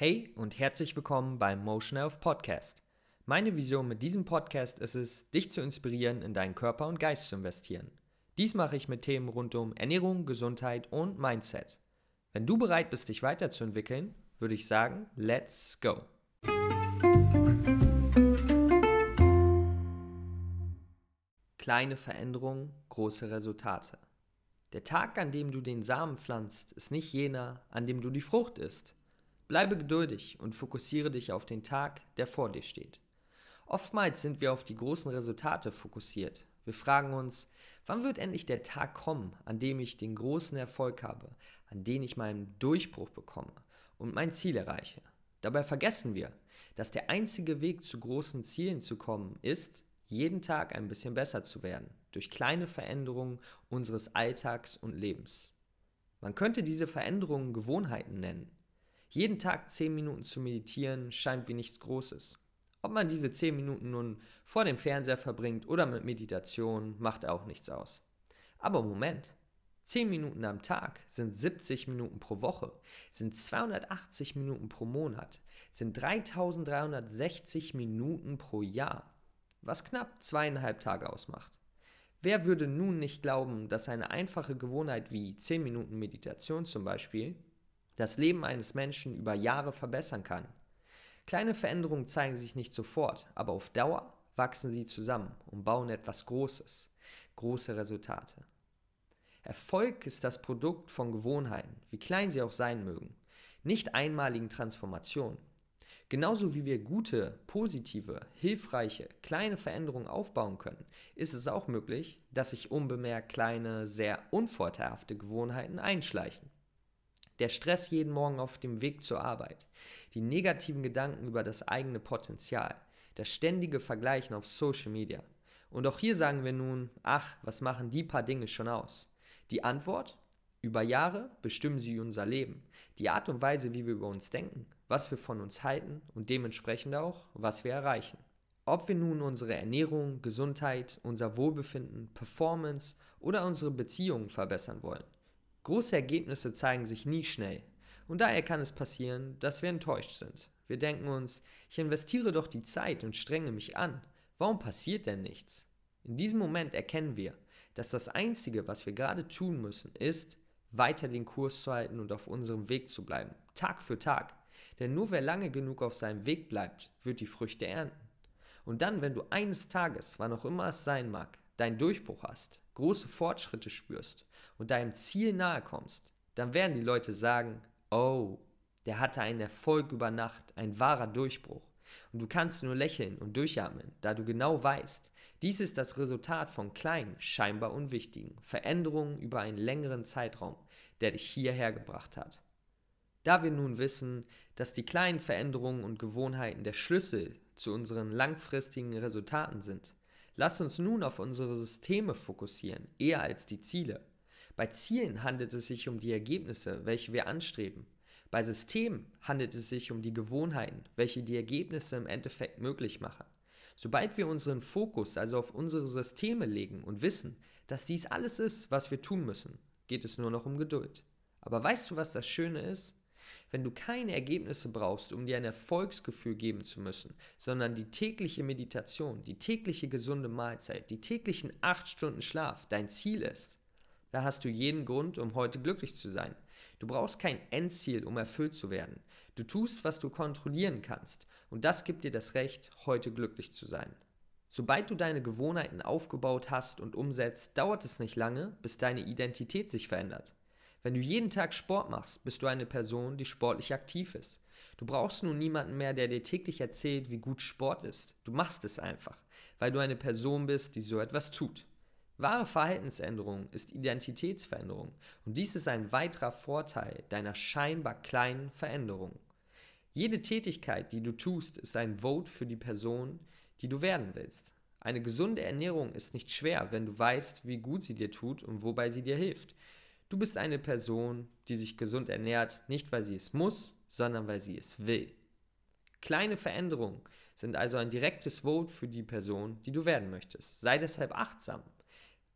Hey und herzlich willkommen beim Motion Health Podcast. Meine Vision mit diesem Podcast ist es, dich zu inspirieren, in deinen Körper und Geist zu investieren. Dies mache ich mit Themen rund um Ernährung, Gesundheit und Mindset. Wenn du bereit bist, dich weiterzuentwickeln, würde ich sagen, let's go. Kleine Veränderungen, große Resultate. Der Tag, an dem du den Samen pflanzt, ist nicht jener, an dem du die Frucht isst. Bleibe geduldig und fokussiere dich auf den Tag, der vor dir steht. Oftmals sind wir auf die großen Resultate fokussiert. Wir fragen uns, wann wird endlich der Tag kommen, an dem ich den großen Erfolg habe, an dem ich meinen Durchbruch bekomme und mein Ziel erreiche. Dabei vergessen wir, dass der einzige Weg zu großen Zielen zu kommen ist, jeden Tag ein bisschen besser zu werden, durch kleine Veränderungen unseres Alltags und Lebens. Man könnte diese Veränderungen Gewohnheiten nennen. Jeden Tag 10 Minuten zu meditieren scheint wie nichts Großes. Ob man diese 10 Minuten nun vor dem Fernseher verbringt oder mit Meditation, macht auch nichts aus. Aber Moment, 10 Minuten am Tag sind 70 Minuten pro Woche, sind 280 Minuten pro Monat, sind 3360 Minuten pro Jahr, was knapp zweieinhalb Tage ausmacht. Wer würde nun nicht glauben, dass eine einfache Gewohnheit wie 10 Minuten Meditation zum Beispiel das Leben eines Menschen über Jahre verbessern kann? Kleine Veränderungen zeigen sich nicht sofort, aber auf Dauer wachsen sie zusammen und bauen etwas Großes, große Resultate. Erfolg ist das Produkt von Gewohnheiten, wie klein sie auch sein mögen, nicht einmaligen Transformationen. Genauso wie wir gute, positive, hilfreiche, kleine Veränderungen aufbauen können, ist es auch möglich, dass sich unbemerkt kleine, sehr unvorteilhafte Gewohnheiten einschleichen der Stress jeden Morgen auf dem Weg zur Arbeit, die negativen Gedanken über das eigene Potenzial, das ständige Vergleichen auf Social Media. Und auch hier sagen wir nun, ach, was machen die paar Dinge schon aus? Die Antwort? Über Jahre bestimmen sie unser Leben, die Art und Weise, wie wir über uns denken, was wir von uns halten und dementsprechend auch, was wir erreichen. Ob wir nun unsere Ernährung, Gesundheit, unser Wohlbefinden, Performance oder unsere Beziehungen verbessern wollen. Große Ergebnisse zeigen sich nie schnell. Und daher kann es passieren, dass wir enttäuscht sind. Wir denken uns, ich investiere doch die Zeit und strenge mich an. Warum passiert denn nichts? In diesem Moment erkennen wir, dass das Einzige, was wir gerade tun müssen, ist, weiter den Kurs zu halten und auf unserem Weg zu bleiben, Tag für Tag. Denn nur wer lange genug auf seinem Weg bleibt, wird die Früchte ernten. Und dann, wenn du eines Tages, wann auch immer es sein mag, deinen Durchbruch hast, große Fortschritte spürst und deinem Ziel nahe kommst, dann werden die Leute sagen, oh, der hatte einen Erfolg über Nacht, ein wahrer Durchbruch. Und du kannst nur lächeln und durchatmen, da du genau weißt, dies ist das Resultat von kleinen, scheinbar unwichtigen Veränderungen über einen längeren Zeitraum, der dich hierher gebracht hat. Da wir nun wissen, dass die kleinen Veränderungen und Gewohnheiten der Schlüssel zu unseren langfristigen Resultaten sind, Lass uns nun auf unsere Systeme fokussieren, eher als die Ziele. Bei Zielen handelt es sich um die Ergebnisse, welche wir anstreben. Bei Systemen handelt es sich um die Gewohnheiten, welche die Ergebnisse im Endeffekt möglich machen. Sobald wir unseren Fokus also auf unsere Systeme legen und wissen, dass dies alles ist, was wir tun müssen, geht es nur noch um Geduld. Aber weißt du, was das Schöne ist? Wenn du keine Ergebnisse brauchst, um dir ein Erfolgsgefühl geben zu müssen, sondern die tägliche Meditation, die tägliche gesunde Mahlzeit, die täglichen acht Stunden Schlaf dein Ziel ist, da hast du jeden Grund, um heute glücklich zu sein. Du brauchst kein Endziel, um erfüllt zu werden. Du tust, was du kontrollieren kannst, und das gibt dir das Recht, heute glücklich zu sein. Sobald du deine Gewohnheiten aufgebaut hast und umsetzt, dauert es nicht lange, bis deine Identität sich verändert. Wenn du jeden Tag Sport machst, bist du eine Person, die sportlich aktiv ist. Du brauchst nun niemanden mehr, der dir täglich erzählt, wie gut Sport ist. Du machst es einfach, weil du eine Person bist, die so etwas tut. Wahre Verhaltensänderung ist Identitätsveränderung und dies ist ein weiterer Vorteil deiner scheinbar kleinen Veränderung. Jede Tätigkeit, die du tust, ist ein Vote für die Person, die du werden willst. Eine gesunde Ernährung ist nicht schwer, wenn du weißt, wie gut sie dir tut und wobei sie dir hilft. Du bist eine Person, die sich gesund ernährt, nicht weil sie es muss, sondern weil sie es will. Kleine Veränderungen sind also ein direktes Vote für die Person, die du werden möchtest. Sei deshalb achtsam,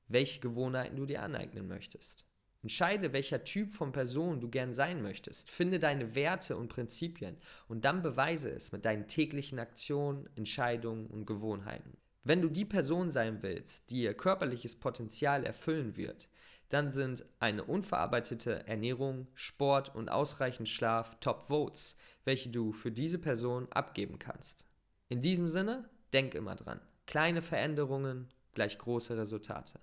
welche Gewohnheiten du dir aneignen möchtest. Entscheide, welcher Typ von Person du gern sein möchtest. Finde deine Werte und Prinzipien und dann beweise es mit deinen täglichen Aktionen, Entscheidungen und Gewohnheiten. Wenn du die Person sein willst, die ihr körperliches Potenzial erfüllen wird, dann sind eine unverarbeitete Ernährung, Sport und ausreichend Schlaf Top Votes, welche du für diese Person abgeben kannst. In diesem Sinne, denk immer dran, kleine Veränderungen gleich große Resultate.